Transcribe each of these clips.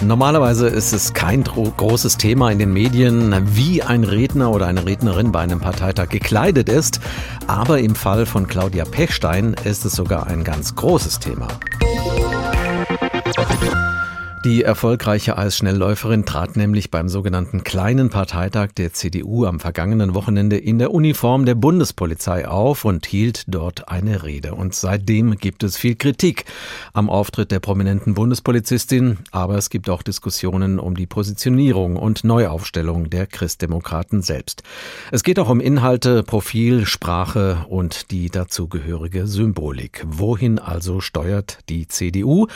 Normalerweise ist es kein großes Thema in den Medien, wie ein Redner oder eine Rednerin bei einem Parteitag gekleidet ist. Aber im Fall von Claudia Pechstein ist es sogar ein ganz großes Thema. Die erfolgreiche Eisschnellläuferin trat nämlich beim sogenannten kleinen Parteitag der CDU am vergangenen Wochenende in der Uniform der Bundespolizei auf und hielt dort eine Rede. Und seitdem gibt es viel Kritik am Auftritt der prominenten Bundespolizistin, aber es gibt auch Diskussionen um die Positionierung und Neuaufstellung der Christdemokraten selbst. Es geht auch um Inhalte, Profil, Sprache und die dazugehörige Symbolik. Wohin also steuert die CDU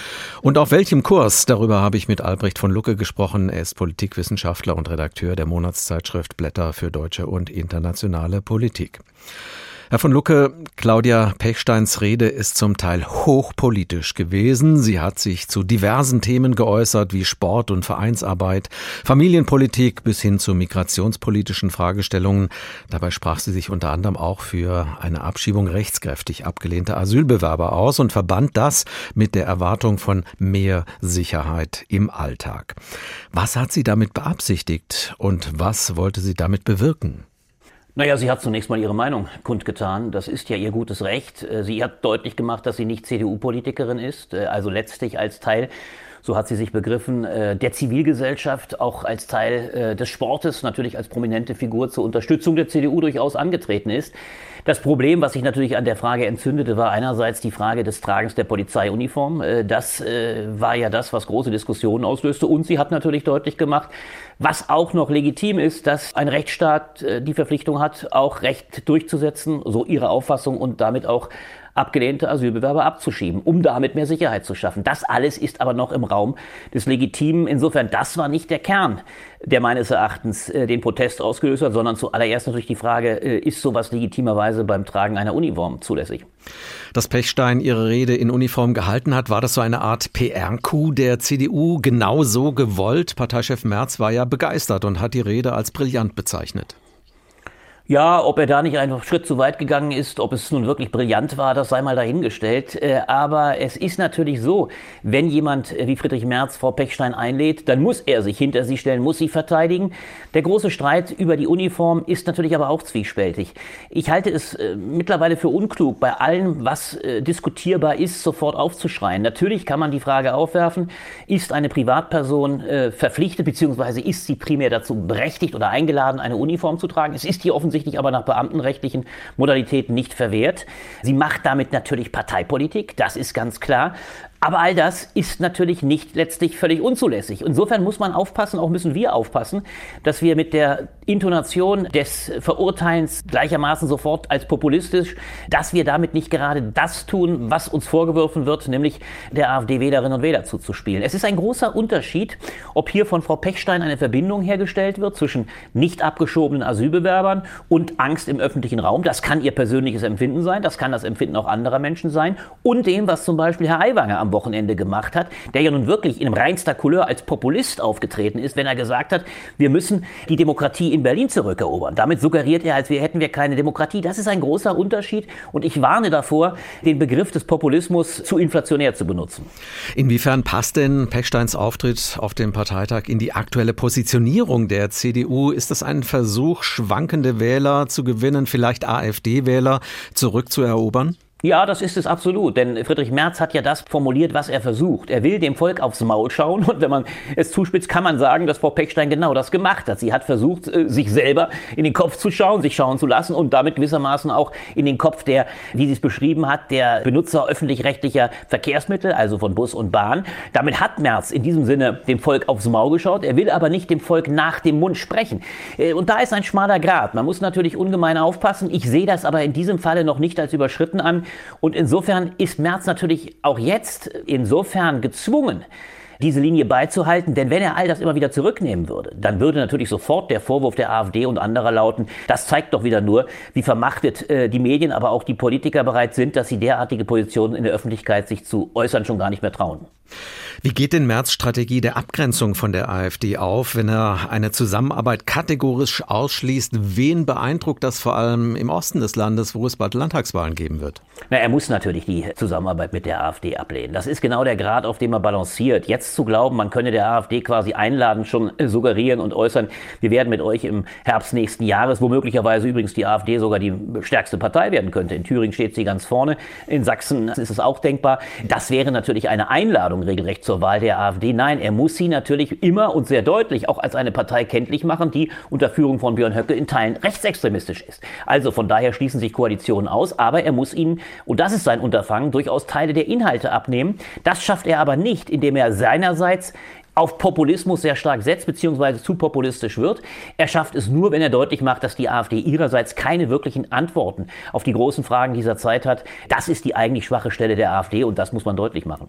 und auf welchem Kurs darüber Darüber habe ich mit Albrecht von Lucke gesprochen. Er ist Politikwissenschaftler und Redakteur der Monatszeitschrift Blätter für deutsche und internationale Politik. Herr von Lucke, Claudia Pechsteins Rede ist zum Teil hochpolitisch gewesen. Sie hat sich zu diversen Themen geäußert, wie Sport und Vereinsarbeit, Familienpolitik bis hin zu migrationspolitischen Fragestellungen. Dabei sprach sie sich unter anderem auch für eine Abschiebung rechtskräftig abgelehnter Asylbewerber aus und verband das mit der Erwartung von mehr Sicherheit im Alltag. Was hat sie damit beabsichtigt und was wollte sie damit bewirken? Naja, sie hat zunächst mal ihre Meinung kundgetan. Das ist ja ihr gutes Recht. Äh, sie hat deutlich gemacht, dass sie nicht CDU-Politikerin ist, äh, also letztlich als Teil so hat sie sich begriffen, äh, der Zivilgesellschaft auch als Teil des Sportes, natürlich als prominente Figur zur Unterstützung der CDU durchaus angetreten ist. Das Problem, was sich natürlich an der Frage entzündete, war einerseits die Frage des Tragens der Polizeiuniform. Äh, das äh, war ja das, was große Diskussionen auslöste. Und sie hat natürlich deutlich gemacht, was auch noch legitim ist, dass ein Rechtsstaat äh, die Verpflichtung hat, auch Recht durchzusetzen, so ihre Auffassung und damit auch abgelehnte Asylbewerber abzuschieben, um damit mehr Sicherheit zu schaffen. Das alles ist aber noch im Raum des Legitimen. Insofern, das war nicht der Kern, der meines Erachtens äh, den Protest ausgelöst hat, sondern zuallererst natürlich die Frage, äh, ist sowas legitimerweise beim Tragen einer Uniform zulässig? Dass Pechstein ihre Rede in Uniform gehalten hat, war das so eine Art PR-Coup der CDU genau so gewollt? Parteichef Merz war ja begeistert und hat die Rede als brillant bezeichnet. Ja, ob er da nicht einen Schritt zu weit gegangen ist, ob es nun wirklich brillant war, das sei mal dahingestellt. Äh, aber es ist natürlich so, wenn jemand wie Friedrich Merz Frau Pechstein einlädt, dann muss er sich hinter sie stellen, muss sie verteidigen. Der große Streit über die Uniform ist natürlich aber auch zwiespältig. Ich halte es äh, mittlerweile für unklug, bei allem, was äh, diskutierbar ist, sofort aufzuschreien. Natürlich kann man die Frage aufwerfen, ist eine Privatperson verpflichtet, beziehungsweise ist sie primär dazu berechtigt oder eingeladen, eine Uniform zu tragen? Es ist hier offensichtlich aber nach beamtenrechtlichen Modalitäten nicht verwehrt. Sie macht damit natürlich Parteipolitik, das ist ganz klar. Aber all das ist natürlich nicht letztlich völlig unzulässig. Insofern muss man aufpassen, auch müssen wir aufpassen, dass wir mit der Intonation des Verurteilens gleichermaßen sofort als populistisch, dass wir damit nicht gerade das tun, was uns vorgeworfen wird, nämlich der AfD-Wählerinnen und Wähler zuzuspielen. Es ist ein großer Unterschied, ob hier von Frau Pechstein eine Verbindung hergestellt wird zwischen nicht abgeschobenen Asylbewerbern und Angst im öffentlichen Raum. Das kann ihr persönliches Empfinden sein, das kann das Empfinden auch anderer Menschen sein und dem, was zum Beispiel Herr Aiwanger am Wochenende gemacht hat, der ja nun wirklich in reinster Couleur als Populist aufgetreten ist, wenn er gesagt hat, wir müssen die Demokratie in Berlin zurückerobern. Damit suggeriert er, als wir hätten wir keine Demokratie. Das ist ein großer Unterschied und ich warne davor, den Begriff des Populismus zu inflationär zu benutzen. Inwiefern passt denn Pechsteins Auftritt auf dem Parteitag in die aktuelle Positionierung der CDU? Ist das ein Versuch, schwankende Wähler zu gewinnen, vielleicht AfD-Wähler zurückzuerobern? Ja, das ist es absolut. Denn Friedrich Merz hat ja das formuliert, was er versucht. Er will dem Volk aufs Maul schauen. Und wenn man es zuspitzt, kann man sagen, dass Frau Pechstein genau das gemacht hat. Sie hat versucht, äh, sich selber in den Kopf zu schauen, sich schauen zu lassen und damit gewissermaßen auch in den Kopf der, wie sie es beschrieben hat, der Benutzer öffentlich-rechtlicher Verkehrsmittel, also von Bus und Bahn. Damit hat Merz in diesem Sinne dem Volk aufs Maul geschaut. Er will aber nicht dem Volk nach dem Mund sprechen. Äh, und da ist ein schmaler Grad. Man muss natürlich ungemein aufpassen. Ich sehe das aber in diesem Falle noch nicht als überschritten an. Und insofern ist Merz natürlich auch jetzt insofern gezwungen, diese Linie beizuhalten. Denn wenn er all das immer wieder zurücknehmen würde, dann würde natürlich sofort der Vorwurf der AfD und anderer lauten, das zeigt doch wieder nur, wie vermachtet äh, die Medien, aber auch die Politiker bereit sind, dass sie derartige Positionen in der Öffentlichkeit sich zu äußern schon gar nicht mehr trauen. Wie geht denn Merz Strategie der Abgrenzung von der AfD auf, wenn er eine Zusammenarbeit kategorisch ausschließt? Wen beeindruckt das vor allem im Osten des Landes, wo es bald Landtagswahlen geben wird? Na, er muss natürlich die Zusammenarbeit mit der AfD ablehnen. Das ist genau der Grad, auf dem er balanciert. Jetzt zu glauben, man könne der AfD quasi einladen, schon suggerieren und äußern, wir werden mit euch im Herbst nächsten Jahres, wo möglicherweise übrigens die AfD sogar die stärkste Partei werden könnte. In Thüringen steht sie ganz vorne, in Sachsen ist es auch denkbar. Das wäre natürlich eine Einladung regelrecht zur zur Wahl der AfD. Nein, er muss sie natürlich immer und sehr deutlich auch als eine Partei kenntlich machen, die unter Führung von Björn Höcke in Teilen rechtsextremistisch ist. Also von daher schließen sich Koalitionen aus, aber er muss ihnen, und das ist sein Unterfangen, durchaus Teile der Inhalte abnehmen. Das schafft er aber nicht, indem er seinerseits auf Populismus sehr stark setzt, beziehungsweise zu populistisch wird. Er schafft es nur, wenn er deutlich macht, dass die AfD ihrerseits keine wirklichen Antworten auf die großen Fragen dieser Zeit hat. Das ist die eigentlich schwache Stelle der AfD und das muss man deutlich machen.